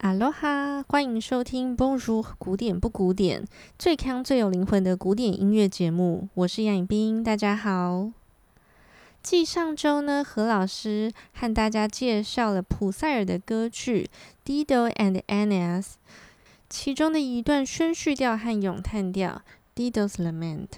阿罗哈，欢迎收听 Bonjour 古典不古典，最康最有灵魂的古典音乐节目。我是杨颖冰，大家好。继上周呢，何老师和大家介绍了普塞尔的歌剧《Dido and Aeneas》，其中的一段宣叙调和咏叹调《Dido's Lament》。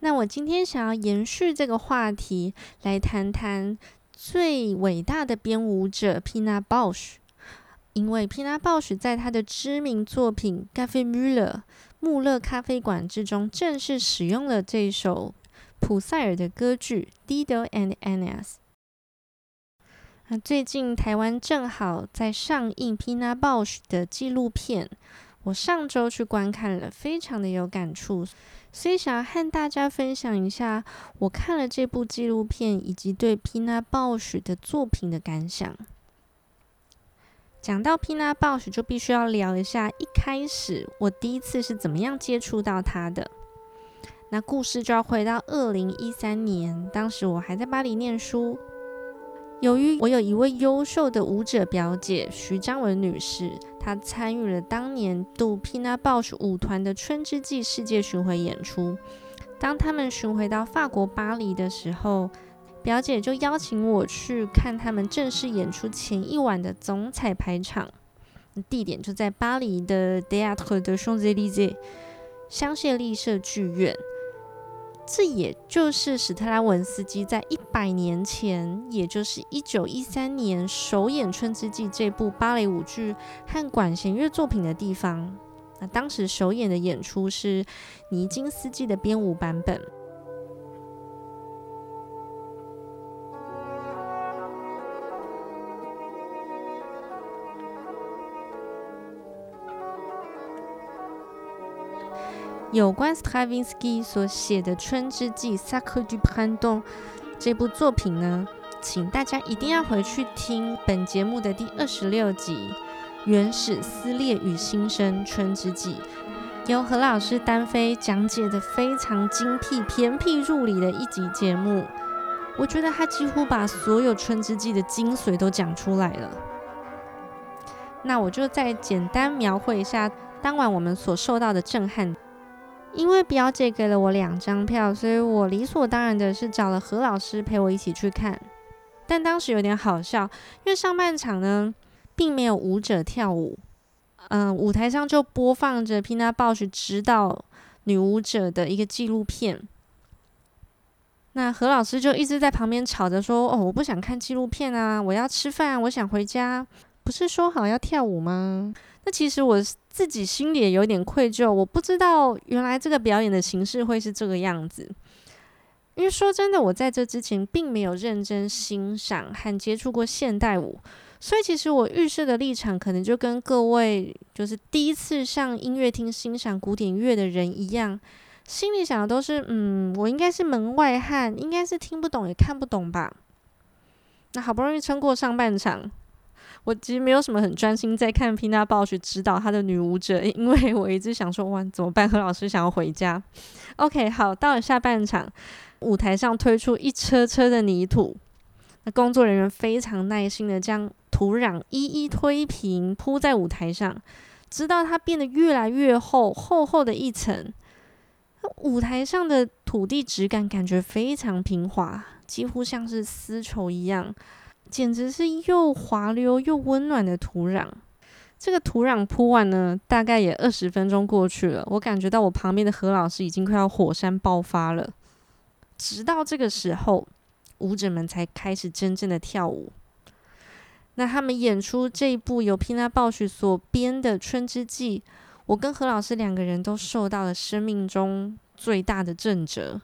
那我今天想要延续这个话题，来谈谈最伟大的编舞者 Pina Bausch。因为 Pina Bausch 在他的知名作品《Café Muller》穆勒咖啡馆之中，正式使用了这首普塞尔的歌剧《Dido and Aeneas》。那最近台湾正好在上映 Pina Bausch 的纪录片，我上周去观看了，非常的有感触，所以想要和大家分享一下我看了这部纪录片以及对 Pina Bausch 的作品的感想。讲到 Pina Baus 就必须要聊一下一开始我第一次是怎么样接触到他的。那故事就要回到二零一三年，当时我还在巴黎念书。由于我有一位优秀的舞者表姐徐张文女士，她参与了当年度 Pina Baus 舞团的《春之祭》世界巡回演出。当他们巡回到法国巴黎的时候，表姐就邀请我去看他们正式演出前一晚的总彩排场，地点就在巴黎的 Théâtre des Champs-Élysées 香榭丽舍剧院。这也就是史特拉文斯基在一百年前，也就是一九一三年首演《春之祭》这部芭蕾舞剧和管弦乐作品的地方。那当时首演的演出是尼金斯基的编舞版本。有关 Stravinsky 所写的《春之祭》（Sacre du Printemps） 这部作品呢，请大家一定要回去听本节目的第二十六集《原始撕裂与新生春之祭》，由何老师单飞讲解的非常精辟、偏僻入里的一集节目。我觉得他几乎把所有《春之祭》的精髓都讲出来了。那我就再简单描绘一下当晚我们所受到的震撼。因为表姐给了我两张票，所以我理所当然的是找了何老师陪我一起去看。但当时有点好笑，因为上半场呢，并没有舞者跳舞，嗯、舞台上就播放着 pinab 去指导女舞者的一个纪录片。那何老师就一直在旁边吵着说：“哦，我不想看纪录片啊，我要吃饭，我想回家。不是说好要跳舞吗？”那其实我自己心里也有点愧疚，我不知道原来这个表演的形式会是这个样子。因为说真的，我在这之前并没有认真欣赏和接触过现代舞，所以其实我预设的立场可能就跟各位就是第一次上音乐厅欣赏古典乐的人一样，心里想的都是：嗯，我应该是门外汉，应该是听不懂也看不懂吧。那好不容易撑过上半场。我其实没有什么很专心在看 Pina b o s h 指导他的女舞者，因为我一直想说，哇，怎么办？何老师想要回家。OK，好，到了下半场，舞台上推出一车车的泥土，那工作人员非常耐心的将土壤一一推平，铺在舞台上，直到它变得越来越厚，厚厚的一层。舞台上的土地质感感觉非常平滑，几乎像是丝绸一样。简直是又滑溜又温暖的土壤。这个土壤铺完呢，大概也二十分钟过去了。我感觉到我旁边的何老师已经快要火山爆发了。直到这个时候，舞者们才开始真正的跳舞。那他们演出这一部由 Pina b o s h 所编的《春之祭》，我跟何老师两个人都受到了生命中最大的震折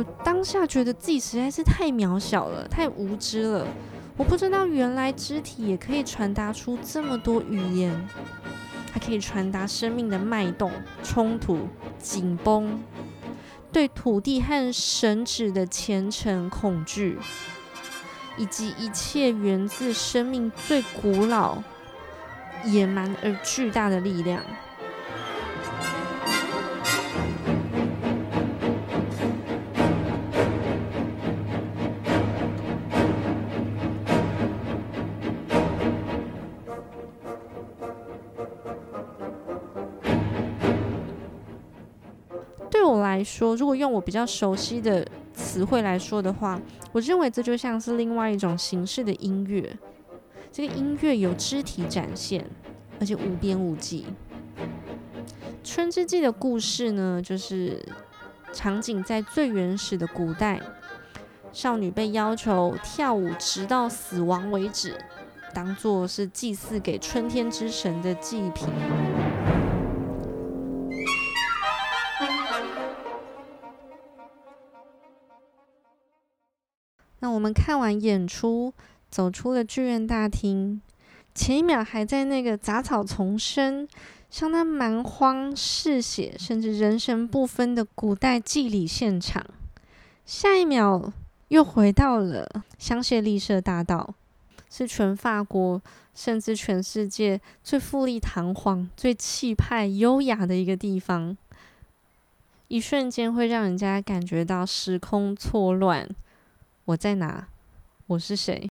我。当下觉得自己实在是太渺小了，太无知了。我不知道原来肢体也可以传达出这么多语言，它可以传达生命的脉动、冲突、紧绷，对土地和神祇的虔诚恐惧。以及一切源自生命最古老、野蛮而巨大的力量。来说，如果用我比较熟悉的词汇来说的话，我认为这就像是另外一种形式的音乐。这个音乐有肢体展现，而且无边无际。《春之祭》的故事呢，就是场景在最原始的古代，少女被要求跳舞直到死亡为止，当做是祭祀给春天之神的祭品。那我们看完演出，走出了剧院大厅，前一秒还在那个杂草丛生、相当蛮荒嗜血，甚至人神不分的古代祭礼现场，下一秒又回到了香榭丽舍大道，是全法国甚至全世界最富丽堂皇、最气派优雅的一个地方，一瞬间会让人家感觉到时空错乱。我在哪？我是谁？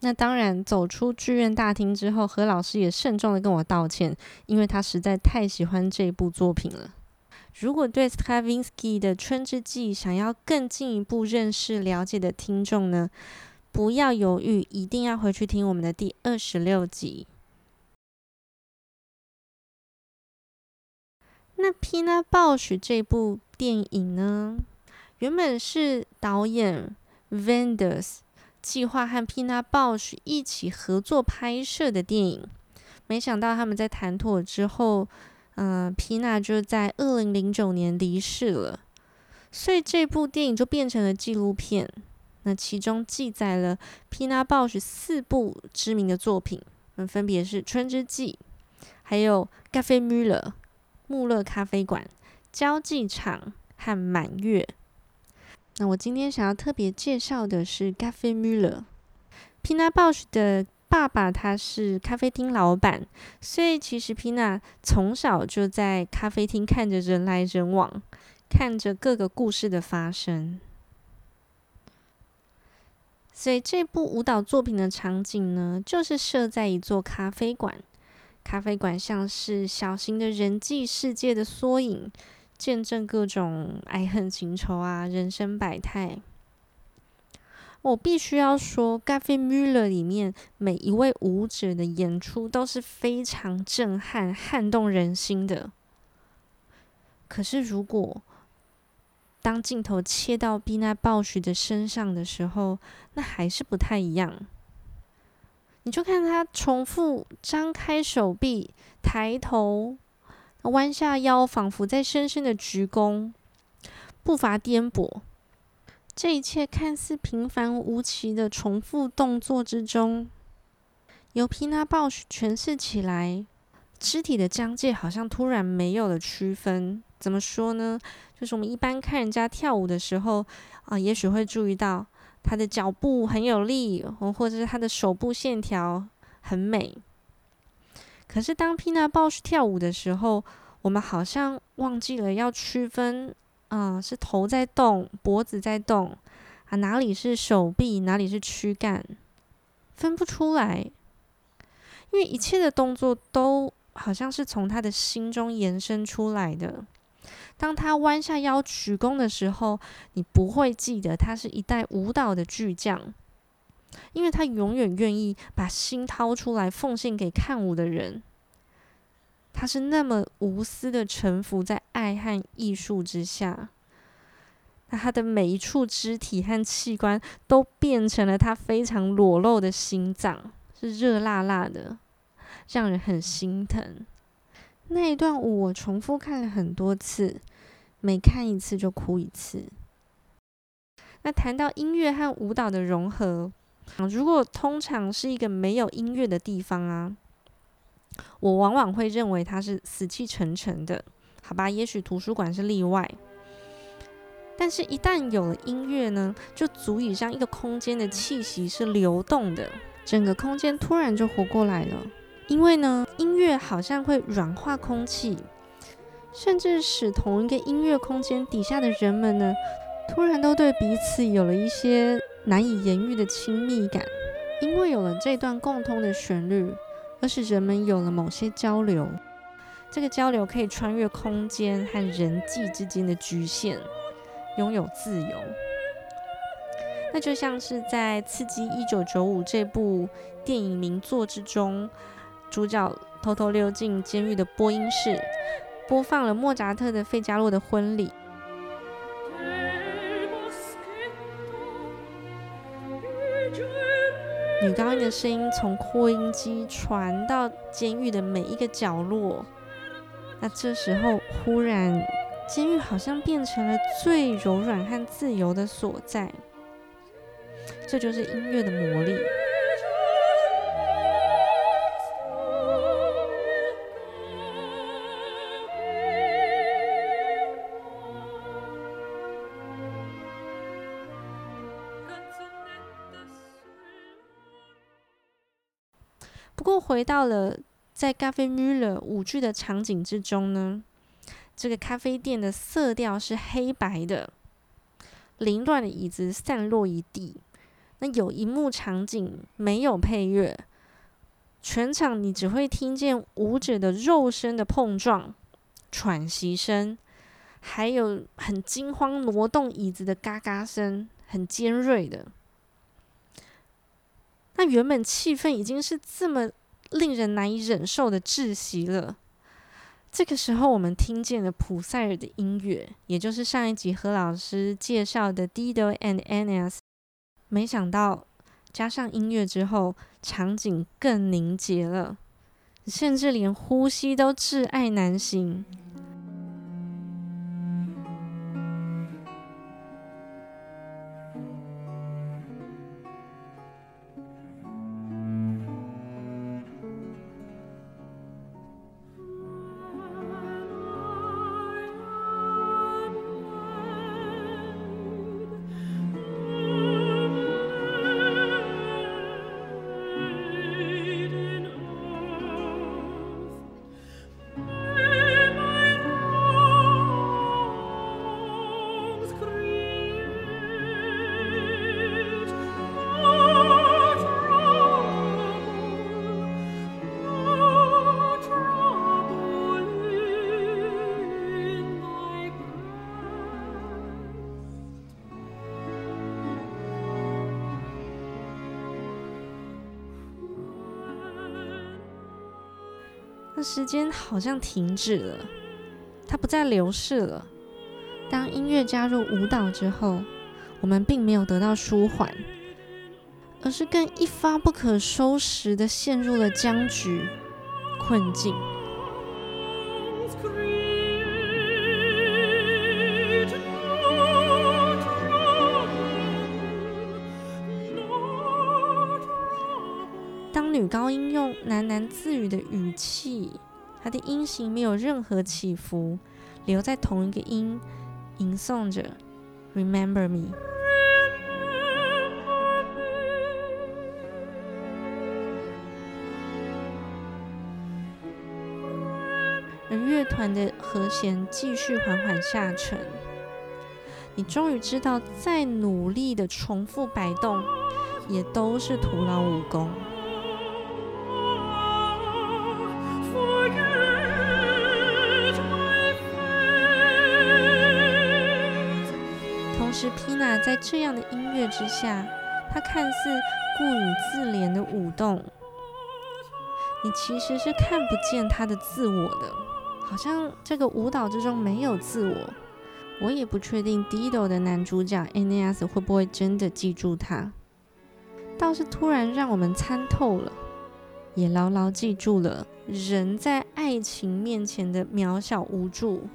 那当然，走出剧院大厅之后，何老师也慎重的跟我道歉，因为他实在太喜欢这部作品了。如果对 Stravinsky 的《春之祭》想要更进一步认识、了解的听众呢，不要犹豫，一定要回去听我们的第二十六集。那《Pina Bausch》这部电影呢？原本是导演 v e n d e r s 计划和 Pina Bush 一起合作拍摄的电影，没想到他们在谈妥之后，嗯、呃，Pina 就在二零零九年离世了，所以这部电影就变成了纪录片。那其中记载了 Pina Bush 四部知名的作品，嗯，分别是《春之祭》，还有《咖啡穆勒》穆勒咖啡馆、交际场和满月。那我今天想要特别介绍的是 Café Müller。Pina Bausch 的爸爸他是咖啡厅老板，所以其实 Pina 从小就在咖啡厅看着人来人往，看着各个故事的发生。所以这部舞蹈作品的场景呢，就是设在一座咖啡馆。咖啡馆像是小型的人际世界的缩影。见证各种爱恨情仇啊，人生百态。我必须要说，《Café Müller》里面每一位舞者的演出都是非常震撼、撼动人心的。可是，如果当镜头切到 Bina Bausch 的身上的时候，那还是不太一样。你就看他重复张开手臂、抬头。弯下腰，仿佛在深深的鞠躬，步伐颠簸。这一切看似平凡无奇的重复动作之中，由 Pina Bausch 诠释起来，肢体的疆界好像突然没有了区分。怎么说呢？就是我们一般看人家跳舞的时候啊，也许会注意到他的脚步很有力，或者是他的手部线条很美。可是当 Pina Bausch 跳舞的时候，我们好像忘记了要区分，啊、是头在动，脖子在动，啊，哪里是手臂，哪里是躯干，分不出来，因为一切的动作都好像是从他的心中延伸出来的。当他弯下腰鞠躬的时候，你不会记得他是一代舞蹈的巨匠。因为他永远愿意把心掏出来奉献给看舞的人，他是那么无私的臣服在爱和艺术之下。那他的每一处肢体和器官都变成了他非常裸露的心脏，是热辣辣的，让人很心疼。那一段我重复看了很多次，每看一次就哭一次。那谈到音乐和舞蹈的融合。如果通常是一个没有音乐的地方啊，我往往会认为它是死气沉沉的，好吧？也许图书馆是例外。但是，一旦有了音乐呢，就足以让一个空间的气息是流动的，整个空间突然就活过来了。因为呢，音乐好像会软化空气，甚至使同一个音乐空间底下的人们呢，突然都对彼此有了一些难以言喻的亲密感。因为有了这段共通的旋律，而使人们有了某些交流。这个交流可以穿越空间和人际之间的局限。拥有自由，那就像是在《刺激一九九五》这部电影名作之中，主角偷偷溜进监狱的播音室，播放了莫扎特的《费加洛的婚礼》。女高音的声音从扩音机传到监狱的每一个角落，那这时候忽然。监狱好像变成了最柔软和自由的所在，这就是音乐的魔力。回到了在咖啡 Müller 舞剧的场景之中呢？这个咖啡店的色调是黑白的，凌乱的椅子散落一地。那有一幕场景没有配乐，全场你只会听见舞者的肉身的碰撞、喘息声，还有很惊慌挪动椅子的嘎嘎声，很尖锐的。那原本气氛已经是这么令人难以忍受的窒息了。这个时候，我们听见了普塞尔的音乐，也就是上一集何老师介绍的《Dido and Anas》。没想到加上音乐之后，场景更凝结了，甚至连呼吸都窒碍难行。时间好像停止了，它不再流逝了。当音乐加入舞蹈之后，我们并没有得到舒缓，而是更一发不可收拾的陷入了僵局、困境。当女高音用喃喃自语的语气，她的音型没有任何起伏，留在同一个音，吟诵着 “Remember me”。而乐团的和弦继续缓缓下沉，你终于知道，再努力的重复摆动，也都是徒劳无功。是皮娜在这样的音乐之下，她看似顾影自怜的舞动，你其实是看不见她的自我的，好像这个舞蹈之中没有自我。我也不确定 Dido 的男主角 Anas 会不会真的记住他，倒是突然让我们参透了，也牢牢记住了人在爱情面前的渺小无助。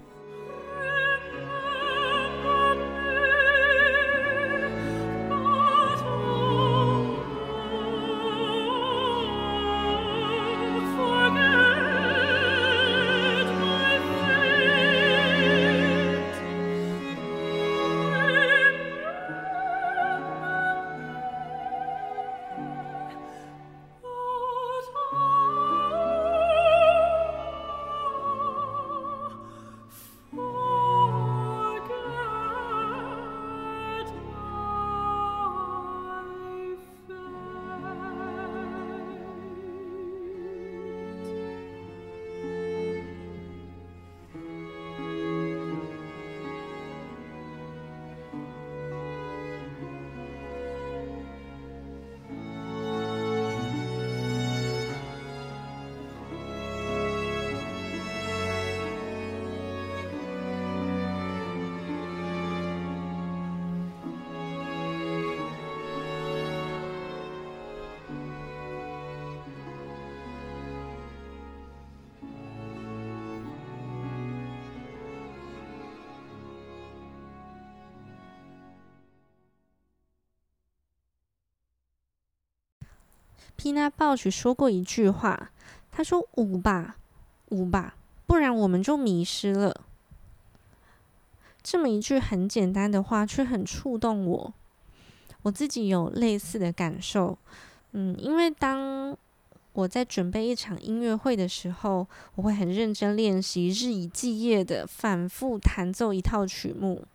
Pina b o c h 说过一句话，他说：“舞吧，舞吧，不然我们就迷失了。”这么一句很简单的话，却很触动我。我自己有类似的感受，嗯，因为当我在准备一场音乐会的时候，我会很认真练习，日以继夜的反复弹奏一套曲目。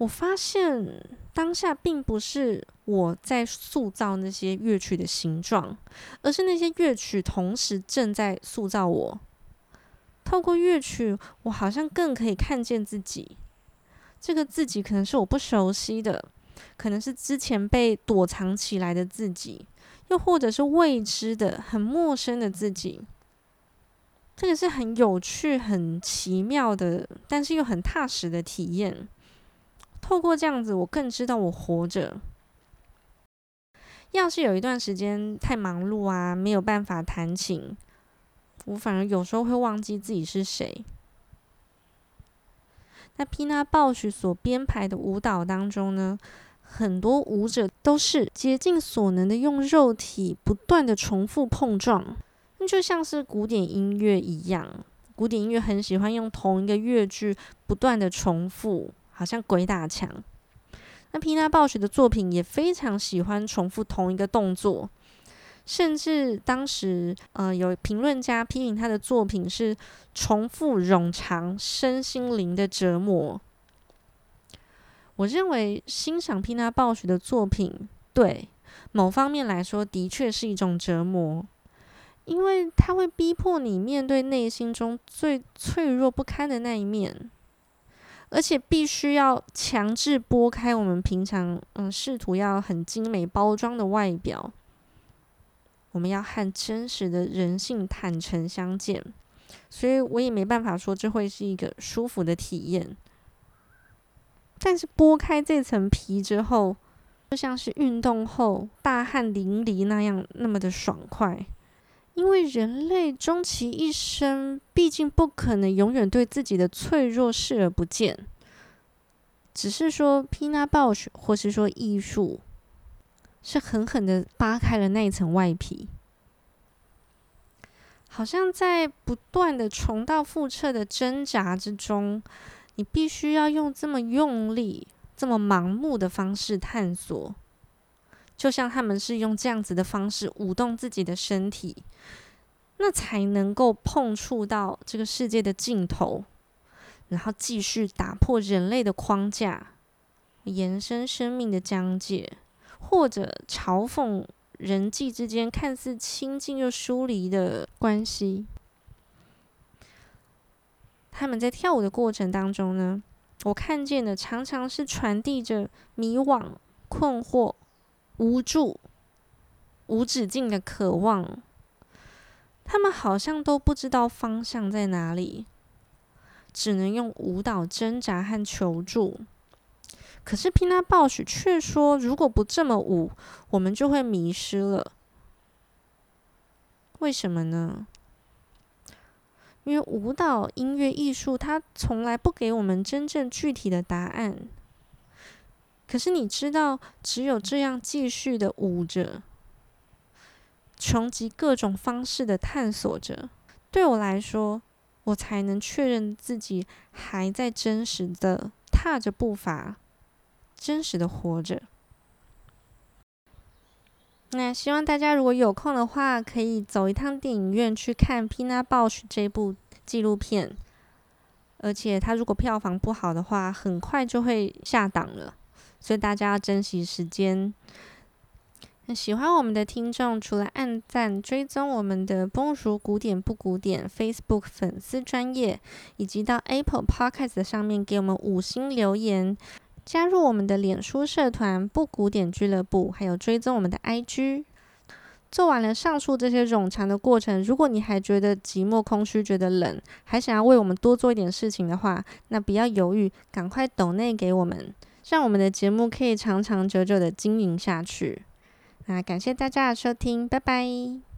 我发现当下并不是我在塑造那些乐曲的形状，而是那些乐曲同时正在塑造我。透过乐曲，我好像更可以看见自己。这个自己可能是我不熟悉的，可能是之前被躲藏起来的自己，又或者是未知的、很陌生的自己。这个是很有趣、很奇妙的，但是又很踏实的体验。透过这样子，我更知道我活着。要是有一段时间太忙碌啊，没有办法弹琴，我反而有时候会忘记自己是谁。那 Pina Baus 所编排的舞蹈当中呢，很多舞者都是竭尽所能的用肉体不断的重复碰撞，那就像是古典音乐一样。古典音乐很喜欢用同一个乐句不断的重复。好像鬼打墙。那 Pina Bausch 的作品也非常喜欢重复同一个动作，甚至当时呃有评论家批评他的作品是重复冗长、身心灵的折磨。我认为欣赏 Pina Bausch 的作品，对某方面来说的确是一种折磨，因为他会逼迫你面对内心中最脆弱不堪的那一面。而且必须要强制剥开我们平常嗯试图要很精美包装的外表，我们要和真实的人性坦诚相见，所以我也没办法说这会是一个舒服的体验。但是剥开这层皮之后，就像是运动后大汗淋漓那样那么的爽快。因为人类终其一生，毕竟不可能永远对自己的脆弱视而不见。只是说，Pina Bausch 或是说艺术，是狠狠的扒开了那一层外皮，好像在不断的重蹈覆辙的挣扎之中，你必须要用这么用力、这么盲目的方式探索。就像他们是用这样子的方式舞动自己的身体，那才能够碰触到这个世界的尽头，然后继续打破人类的框架，延伸生命的疆界，或者嘲讽人际之间看似亲近又疏离的关系。他们在跳舞的过程当中呢，我看见的常常是传递着迷惘、困惑。无助、无止境的渴望，他们好像都不知道方向在哪里，只能用舞蹈挣扎和求助。可是 Pina Bausch 却说，如果不这么舞，我们就会迷失了。为什么呢？因为舞蹈、音乐、艺术，它从来不给我们真正具体的答案。可是你知道，只有这样继续的舞着，穷极各种方式的探索着，对我来说，我才能确认自己还在真实的踏着步伐，真实的活着。那希望大家如果有空的话，可以走一趟电影院去看 Pina Bausch 这部纪录片，而且它如果票房不好的话，很快就会下档了。所以大家要珍惜时间。那喜欢我们的听众，除了按赞、追踪我们的风俗古典不古典 Facebook 粉丝专业，以及到 Apple Podcast 上面给我们五星留言，加入我们的脸书社团不古典俱乐部，还有追踪我们的 IG。做完了上述这些冗长的过程，如果你还觉得寂寞、空虚、觉得冷，还想要为我们多做一点事情的话，那不要犹豫，赶快抖内给我们。让我们的节目可以长长久久的经营下去。那感谢大家的收听，拜拜。